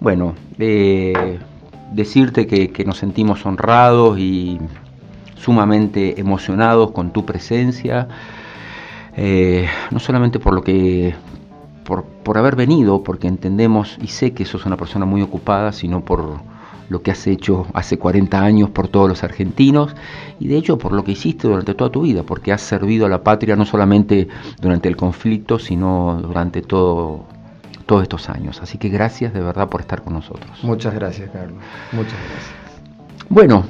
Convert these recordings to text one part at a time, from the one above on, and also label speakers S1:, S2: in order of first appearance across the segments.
S1: Bueno, eh, decirte que, nos sentimos honrados y sumamente emocionados con tu presencia, eh, no solamente por lo que por, por, haber venido, porque entendemos y sé que sos una persona muy ocupada, sino por lo que has hecho hace 40 años por todos los argentinos y de hecho por lo que hiciste durante toda tu vida, porque has servido a la patria no solamente durante el conflicto, sino durante todo, todos estos años. Así que gracias de verdad por estar con nosotros.
S2: Muchas gracias, Carlos. Muchas gracias.
S1: Bueno,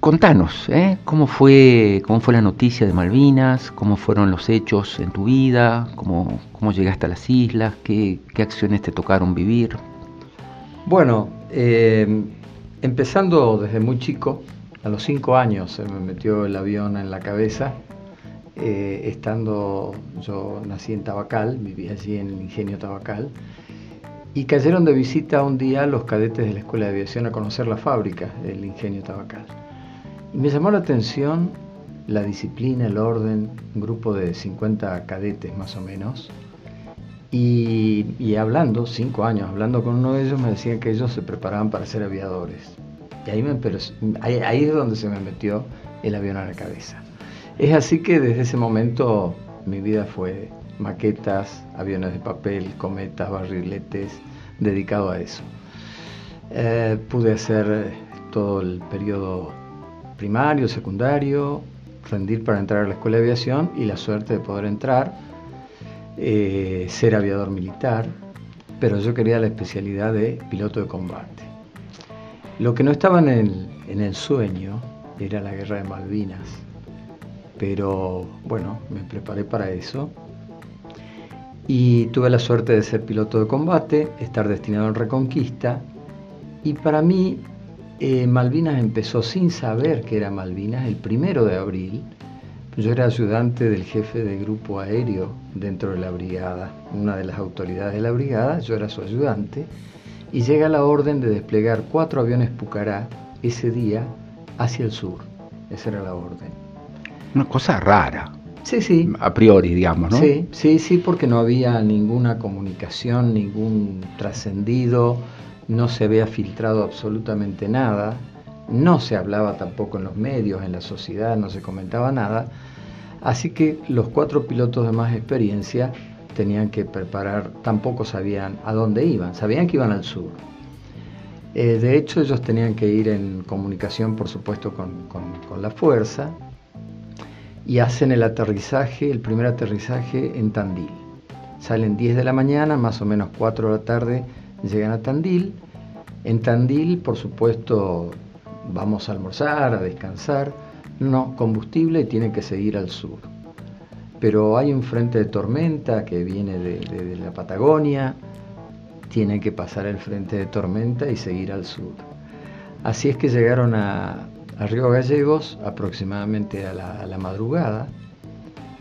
S1: contanos, ¿eh? ¿Cómo, fue, ¿cómo fue la noticia de Malvinas? ¿Cómo fueron los hechos en tu vida? ¿Cómo, cómo llegaste a las islas? ¿Qué, qué acciones te tocaron vivir?
S2: Bueno, eh, empezando desde muy chico, a los cinco años se me metió el avión en la cabeza, eh, estando, yo nací en Tabacal, viví allí en el ingenio Tabacal, y cayeron de visita un día los cadetes de la Escuela de Aviación a conocer la fábrica del ingenio Tabacal. Y me llamó la atención la disciplina, el orden, un grupo de 50 cadetes más o menos, y, hablando, cinco años, hablando con uno de ellos, me decían que ellos se preparaban para ser aviadores. Y ahí, ahí, es donde se me metió el avión a la cabeza. Es así que desde ese momento mi vida fue maquetas, aviones de papel, cometas, barriletes, dedicado a eso. Eh, pude hacer todo el periodo primario, secundario, rendir para entrar a la escuela de aviación y la suerte de poder entrar eh, ser aviador militar, pero yo quería la especialidad de piloto de combate. Lo que no estaba en el, en el sueño era la guerra de Malvinas, pero bueno, me preparé para eso y tuve la suerte de ser piloto de combate, estar destinado en Reconquista y para mí eh, Malvinas empezó sin saber que era Malvinas el primero de abril yo era ayudante del jefe de grupo aéreo dentro de la brigada, una de las autoridades de la brigada, yo era su ayudante, y llega la orden de desplegar cuatro aviones Pucará ese día hacia el sur. Esa era la orden.
S1: Una cosa rara.
S2: Sí, sí.
S1: A priori, digamos, ¿no?
S2: Sí, sí, sí, porque no había ninguna comunicación, ningún trascendido, no se había filtrado absolutamente nada, no se hablaba tampoco en los medios, en la sociedad, no se comentaba nada. Así que los cuatro pilotos de más experiencia tenían que preparar, tampoco sabían a dónde iban, sabían que iban al sur. Eh, de hecho, ellos tenían que ir en comunicación, por supuesto, con, con la fuerza y hacen el aterrizaje, el primer aterrizaje en Tandil. Salen 10 de la mañana, más o menos 4 de la tarde, llegan a Tandil. En Tandil, por supuesto, vamos a almorzar, a descansar no, combustible tiene que seguir al sur. Pero hay un frente de tormenta que viene de, la Patagonia, tiene que pasar el frente de tormenta y seguir al sur. Así es que llegaron a, Río Gallegos aproximadamente a la, madrugada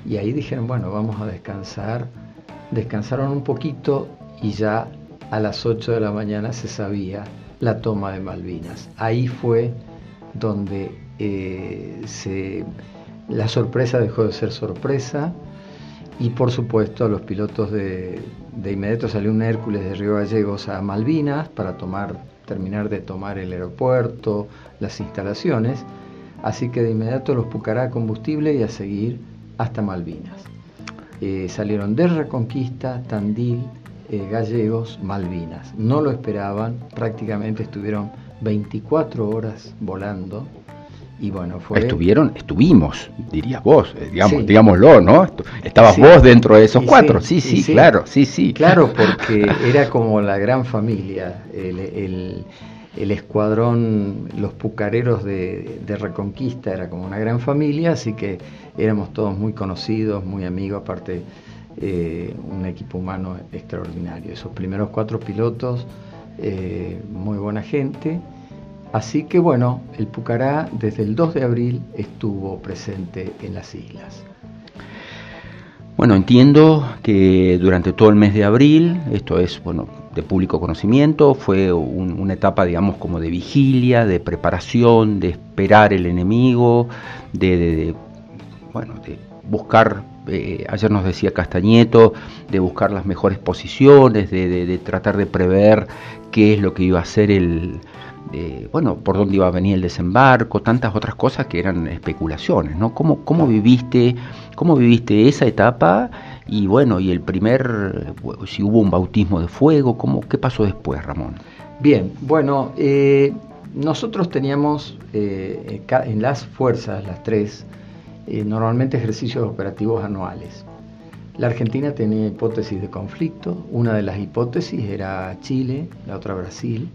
S2: y ahí dijeron, bueno, vamos a descansar. Descansaron un poquito y ya a las 8 de la mañana se sabía la toma de Malvinas. Ahí fue donde eh, la sorpresa dejó de ser sorpresa y por supuesto a los pilotos de, de inmediato salió un Hércules de Río Gallegos a Malvinas para tomar, terminar de tomar el aeropuerto, las instalaciones, así que de inmediato los pucará combustible y a seguir hasta Malvinas. Eh, salieron de Reconquista, Tandil, eh, Gallegos, Malvinas. No lo esperaban, prácticamente estuvieron 24 horas volando y bueno, fue...
S1: Estuvieron, estuvimos, dirías vos, eh, digamos, digámoslo, ¿no? Estabas vos dentro de esos cuatro, sí, sí, claro, sí, sí.
S2: Claro, porque era como la gran familia, el, escuadrón, los pucareros de, Reconquista era como una gran familia, así que éramos todos muy conocidos, muy amigos, aparte eh, un equipo humano extraordinario. Esos primeros cuatro pilotos, eh, muy buena gente Así que bueno, el Pucará desde el 2 de abril estuvo presente en las islas.
S1: Bueno, entiendo que durante todo el mes de abril, esto es bueno, de público conocimiento, fue una etapa, digamos, como de vigilia, de preparación, de esperar el enemigo, de, bueno, de buscar eh, ayer nos decía Castañeto, de buscar las mejores posiciones, de, tratar de prever qué es lo que iba a ser el, bueno, por dónde iba a venir el desembarco, tantas otras cosas que eran especulaciones, ¿no? ¿Cómo, cómo viviste, cómo viviste esa etapa? Y bueno, y el primer, si hubo un bautismo de fuego, ¿cómo, ¿qué pasó después, Ramón?
S2: Bien, bueno, eh, nosotros teníamos eh, en las fuerzas, las tres, eh, normalmente ejercicios operativos anuales. La Argentina tenía hipótesis de conflicto, una de las hipótesis era Chile, la otra Brasil,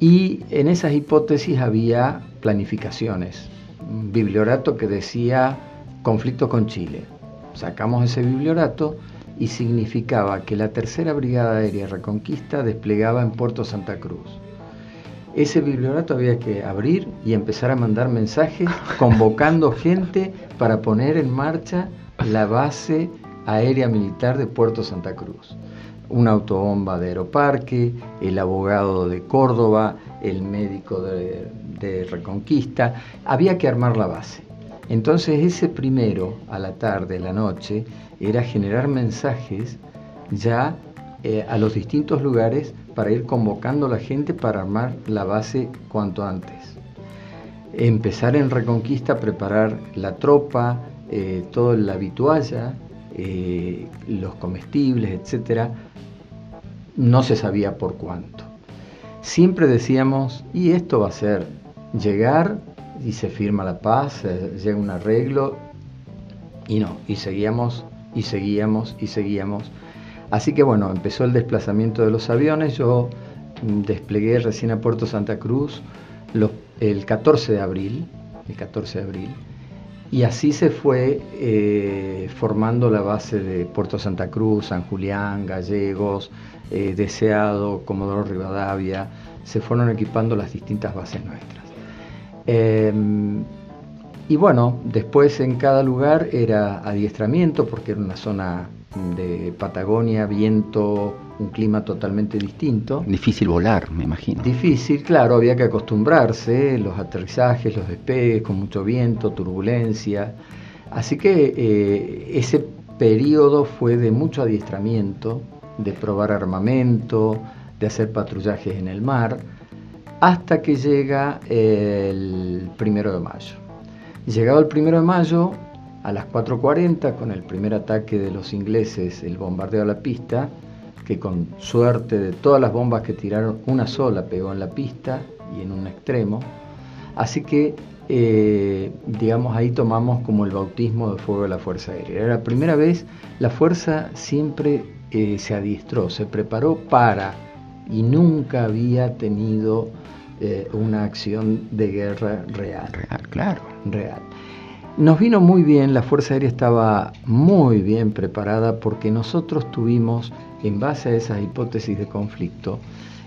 S2: y en esas hipótesis había planificaciones, un bibliorato que decía conflicto con Chile. Sacamos ese bibliorato y significaba que la Tercera Brigada Aérea Reconquista desplegaba en Puerto Santa Cruz. Ese bibliorato había que abrir y empezar a mandar mensajes convocando gente para poner en marcha la base aérea militar de Puerto Santa Cruz. Una autobomba de Aeroparque, el abogado de Córdoba, el médico de, de Reconquista, había que armar la base. Entonces ese primero, a la tarde, a la noche, era generar mensajes ya eh, a los distintos lugares para ir convocando a la gente para armar la base cuanto antes. Empezar en Reconquista preparar la tropa, eh, toda la vitualla, eh, los comestibles, etc. No se sabía por cuánto. Siempre decíamos, y esto va a ser llegar y se firma la paz, llega un arreglo, y no, y seguíamos y seguíamos y seguíamos. Así que bueno, empezó el desplazamiento de los aviones, yo mm, desplegué recién a Puerto Santa Cruz el 14 de abril, el 14 de abril, y así se fue eh, formando la base de Puerto Santa Cruz, San Julián, Gallegos, eh, Deseado, Comodoro Rivadavia, se fueron equipando las distintas bases nuestras. Em, y bueno, después en cada lugar era adiestramiento, porque era una zona de Patagonia, viento, un clima totalmente distinto.
S1: Difícil volar, me imagino.
S2: Difícil, claro, había que acostumbrarse, los aterrizajes, los despegues con mucho viento, turbulencia. Así que eh, ese periodo fue de mucho adiestramiento, de probar armamento, de hacer patrullajes en el mar, hasta que llega el primero de mayo. Llegado el primero de mayo, a las 4.40, con el primer ataque de los ingleses, el bombardeo a la pista, que con suerte de todas las bombas que tiraron, una sola pegó en la pista y en un extremo. Así que, eh, digamos, ahí tomamos como el bautismo de fuego de la Fuerza Aérea. Era la primera vez, la Fuerza siempre eh, se adiestró, se preparó para y nunca había tenido eh, una acción de guerra real.
S1: Real, claro.
S2: Real. Nos vino muy bien, la Fuerza Aérea estaba muy bien preparada porque nosotros tuvimos, en base a esas hipótesis de conflicto,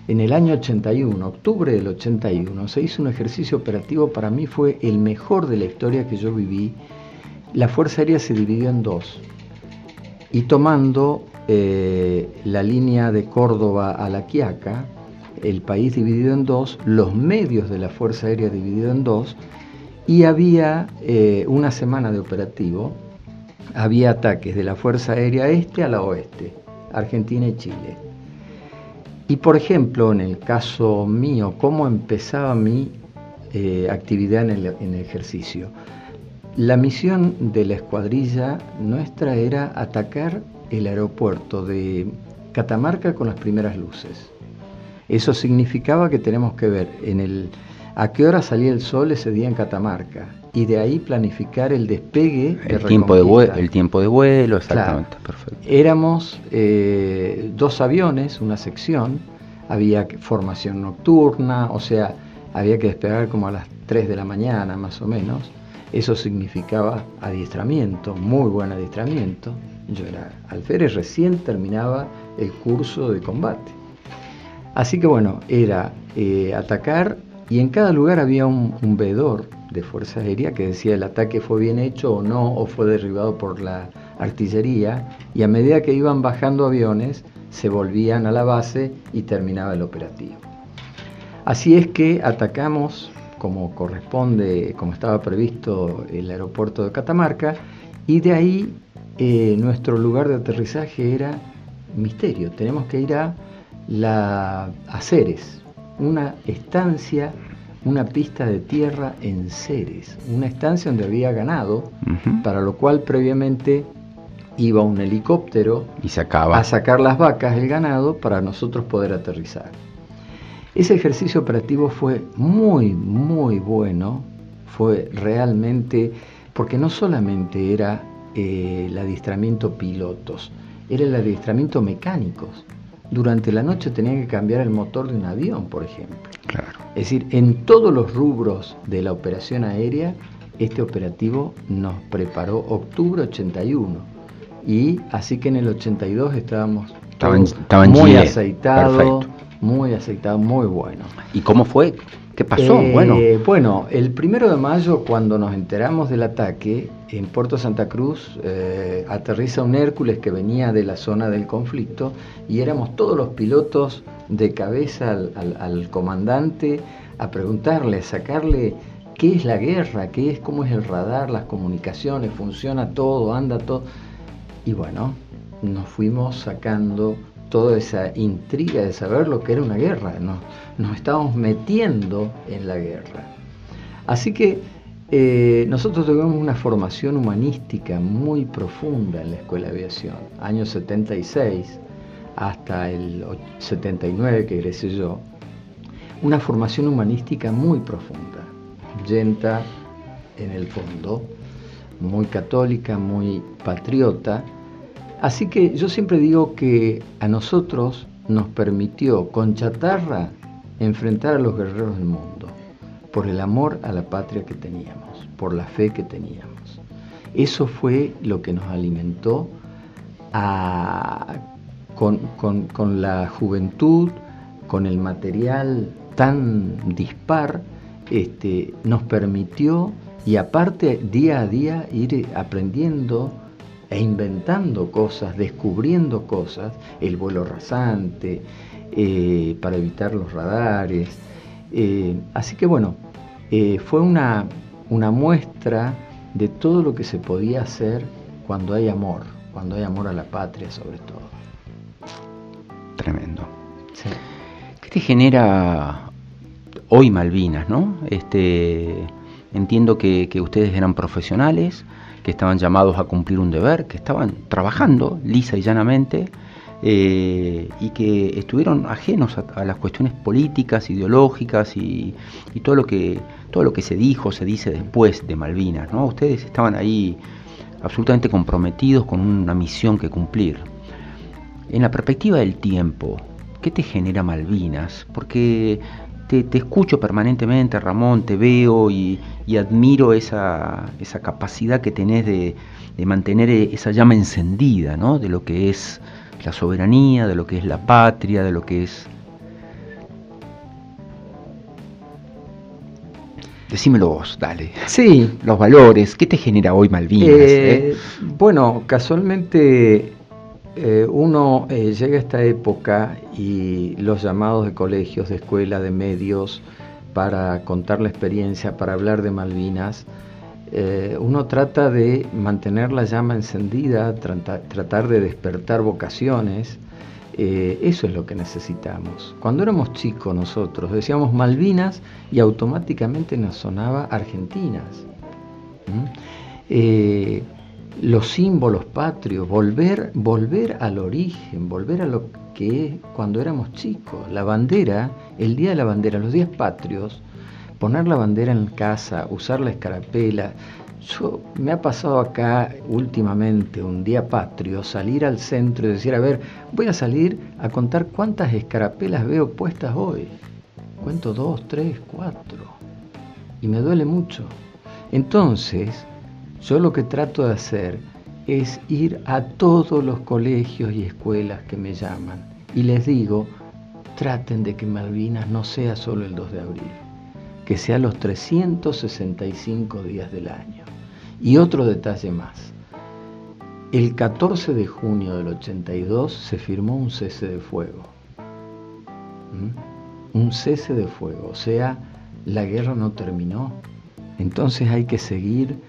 S2: en el año 81, octubre del 81, se hizo un ejercicio operativo, para mí fue el mejor de la historia que yo viví. La Fuerza Aérea se dividió en dos y tomando eh, la línea de Córdoba a La Quiaca, el país dividido en dos, los medios de la Fuerza Aérea dividido en dos, y había eh, una semana de operativo, había ataques de la Fuerza Aérea Este a la Oeste, Argentina y Chile. Y por ejemplo, en el caso mío, ¿cómo empezaba mi eh, actividad en en el ejercicio? La misión de la escuadrilla nuestra era atacar el aeropuerto de Catamarca con las primeras luces. Eso significaba que tenemos que ver en el, a qué hora salía el sol ese día en Catamarca y de ahí planificar el despegue.
S1: El, tiempo, de vuelo, el tiempo de vuelo, exactamente, perfecto.
S2: Éramos eh, dos aviones, una sección, había formación nocturna, o sea, había que despegar como a las 3 de la mañana más o menos. Eso significaba adiestramiento, muy buen adiestramiento. Yo era alférez, recién terminaba el curso de combate. Así que bueno, era eh, atacar y en cada lugar había un, un, veedor de Fuerza Aérea que decía el ataque fue bien hecho o no, o fue derribado por la artillería, y a medida que iban bajando aviones, se volvían a la base y terminaba el operativo. Así es que atacamos como corresponde, como estaba previsto, el aeropuerto de Catamarca, Y de ahí eh, nuestro lugar de aterrizaje era misterio. Tenemos que ir a la a una estancia, una pista de tierra en Ceres, una estancia donde había ganado, para lo cual previamente iba un helicóptero
S1: y a
S2: sacar las vacas, el ganado, para nosotros poder aterrizar. Ese ejercicio operativo fue muy, muy bueno, fue realmente, porque no solamente era eh, el adiestramiento pilotos, era el adiestramiento mecánicos. Durante la noche tenían que cambiar el motor de un avión, por ejemplo.
S1: Claro.
S2: Es decir, en todos los rubros de la operación aérea, este operativo nos preparó octubre 81 y así que en el 82 estábamos muy aceitados, muy aceitado, muy bueno.
S1: ¿Y cómo fue? ¿Qué pasó?
S2: Eh, bueno. bueno, el primero de mayo, cuando nos enteramos del ataque, en Puerto Santa Cruz eh, aterriza un Hércules que venía de la zona del conflicto y éramos todos los pilotos de cabeza al, al comandante a preguntarle, a sacarle qué es la guerra, qué es, cómo es el radar, las comunicaciones, funciona todo, anda todo. Y bueno, nos fuimos sacando toda esa intriga de saber lo que era una guerra, nos, estábamos metiendo en la guerra. Así que eh, nosotros tuvimos una formación humanística muy profunda en la Escuela de Aviación, años 76 hasta el 79 que egresé yo, una formación humanística muy profunda, yenta en el fondo, muy católica, muy patriota. Así que yo siempre digo que a nosotros nos permitió con chatarra enfrentar a los guerreros del mundo, por el amor a la patria que teníamos, por la fe que teníamos. Eso fue lo que nos alimentó con, la juventud, con el material tan dispar, este, nos permitió y aparte día a día ir aprendiendo e inventando cosas, descubriendo cosas, el vuelo rasante, eh, para evitar los radares. Eh, así que bueno, eh, fue una, una muestra de todo lo que se podía hacer cuando hay amor, cuando hay amor a la patria sobre todo.
S1: Tremendo. ¿Qué te genera hoy Malvinas, no? Este, Entiendo que, ustedes eran profesionales, que estaban llamados a cumplir un deber, que estaban trabajando lisa y llanamente eh, y que estuvieron ajenos a, las cuestiones políticas, ideológicas y, todo lo que todo lo que se dijo, se dice después de Malvinas. ¿no? Ustedes estaban ahí absolutamente comprometidos con una misión que cumplir. En la perspectiva del tiempo, ¿qué te genera Malvinas? Porque te, escucho permanentemente, Ramón, te veo y, admiro esa, esa, capacidad que tenés de, mantener esa llama encendida, ¿no? De lo que es la soberanía, de lo que es la patria, de lo que es... Decímelo vos, dale.
S2: Sí.
S1: Los valores, ¿qué te genera hoy Malvinas?
S2: Eh, bueno, casualmente eh, uno eh, llega a esta época y los llamados de colegios, de escuela, de medios, para contar la experiencia, para hablar de Malvinas, eh, uno trata de mantener la llama encendida, tratar de despertar vocaciones. eso es lo que necesitamos. Cuando éramos chicos nosotros decíamos Malvinas y automáticamente nos sonaba Argentinas los símbolos patrios, volver, volver al origen, volver a lo que es cuando éramos chicos. La bandera, el día de la bandera, los días patrios, poner la bandera en casa, usar la escarapela. Yo me ha pasado acá últimamente un día patrio salir al centro y decir, a ver, voy a salir a contar cuántas escarapelas veo puestas hoy. Cuento dos, tres, cuatro. Y me duele mucho. Entonces, yo lo que trato de hacer es ir a todos los colegios y escuelas que me llaman y les digo, traten de que Malvinas no sea solo el 2 de abril, que sea los 365 días del año. Y otro detalle más, el 14 de junio del 82 se firmó un cese de fuego. ¿Mm? Un cese de fuego, o sea, la guerra no terminó. Entonces hay que seguir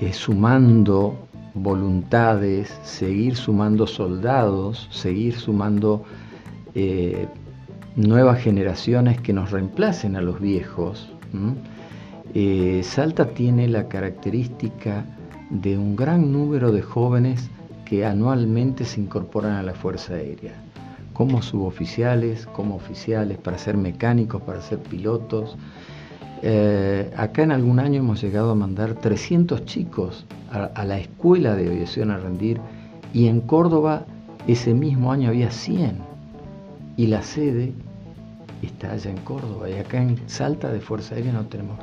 S2: eh, sumando voluntades, seguir sumando soldados, seguir sumando eh, nuevas generaciones que nos reemplacen a los viejos. Eh, Salta tiene la característica de un gran número de jóvenes que anualmente se incorporan a la Fuerza Aérea, como suboficiales, como oficiales, para ser mecánicos, para ser pilotos. Eh, acá en algún año hemos llegado a mandar 300 chicos a, la escuela de aviación a rendir y en Córdoba ese mismo año había 100 y la sede está allá en Córdoba y acá en Salta de Fuerza Aérea no tenemos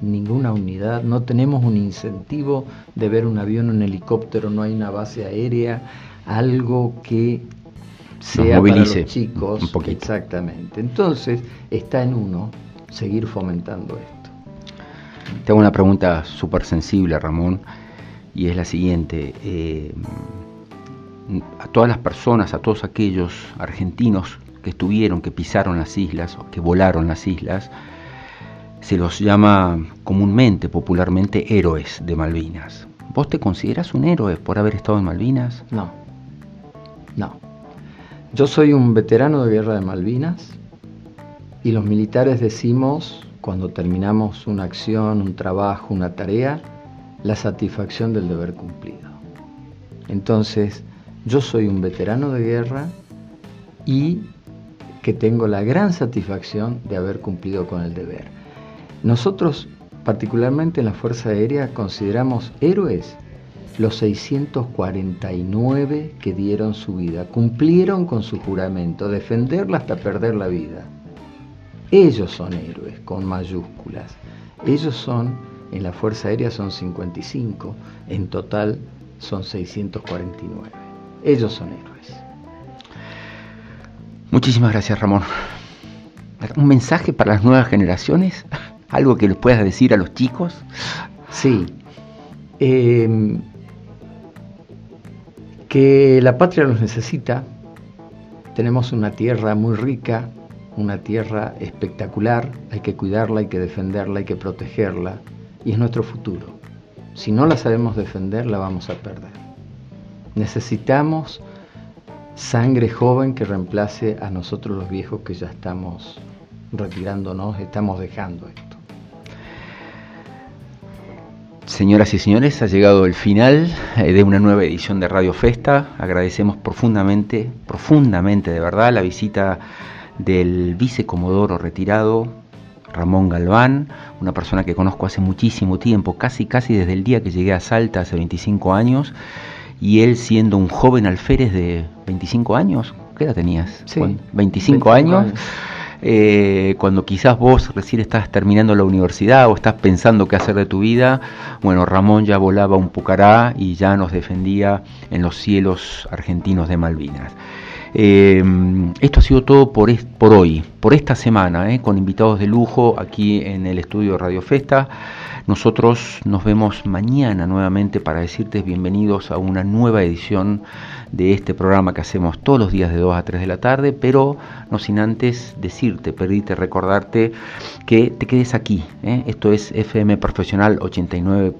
S2: ninguna unidad, no tenemos un incentivo de ver un avión, un helicóptero, no hay una base aérea, algo que sea para los chicos. Exactamente. Entonces está en uno seguir fomentando esto.
S1: Tengo una pregunta súper sensible, Ramón, y es la siguiente. Eh, a todas las personas, a todos aquellos argentinos que estuvieron, que pisaron las islas, que volaron las islas, se los llama comúnmente, popularmente, héroes de Malvinas. ¿Vos te consideras un héroe por haber estado en Malvinas?
S2: No, no. Yo soy un veterano de guerra de Malvinas y los militares decimos, cuando terminamos una acción, un trabajo, una tarea, la satisfacción del deber cumplido. Entonces, yo soy un veterano de guerra y que tengo la gran satisfacción de haber cumplido con el deber. Nosotros, particularmente en la Fuerza Aérea, consideramos héroes los 649 que dieron su vida, cumplieron con su juramento, defenderla hasta perder la vida. Ellos son héroes, con mayúsculas. Ellos son, en la Fuerza Aérea son 55, en total son 649. Ellos son héroes.
S1: Muchísimas gracias, Ramón. ¿Un mensaje para las nuevas generaciones? ¿Algo que les puedas decir a los chicos?
S2: Sí. Em, que la patria los necesita. Tenemos una tierra muy rica, una tierra espectacular. Hay que cuidarla, hay que defenderla, hay que protegerla. Y es nuestro futuro. Si no la sabemos defender, la vamos a perder. Necesitamos sangre joven que reemplace a nosotros los viejos que ya estamos retirándonos, estamos dejando esto.
S1: Señoras y señores, ha llegado el final eh, de una nueva edición de Radio Festa. Agradecemos profundamente, profundamente de verdad, la visita del vicecomodoro retirado, Ramón Galván, una persona que conozco hace muchísimo tiempo, casi casi desde el día que llegué a Salta hace 25 años, y él siendo un joven alférez de 25 años, ¿qué edad tenías?
S2: Sí,
S1: 25, años eh, cuando quizás vos recién estás terminando la universidad o estás pensando qué hacer de tu vida, bueno, Ramón ya volaba un pucará y ya nos defendía en los cielos argentinos de Malvinas. Eh, esto ha sido todo por, por hoy, por esta semana, eh, con invitados de lujo aquí en el estudio de Radio Festa. Nosotros nos vemos mañana nuevamente para decirte bienvenidos a una nueva edición de este programa que hacemos todos los días de 2 a 3 de la tarde, pero no sin antes decirte, pedirte, recordarte que te quedes aquí. ¿eh? Esto es FM Profesional 89.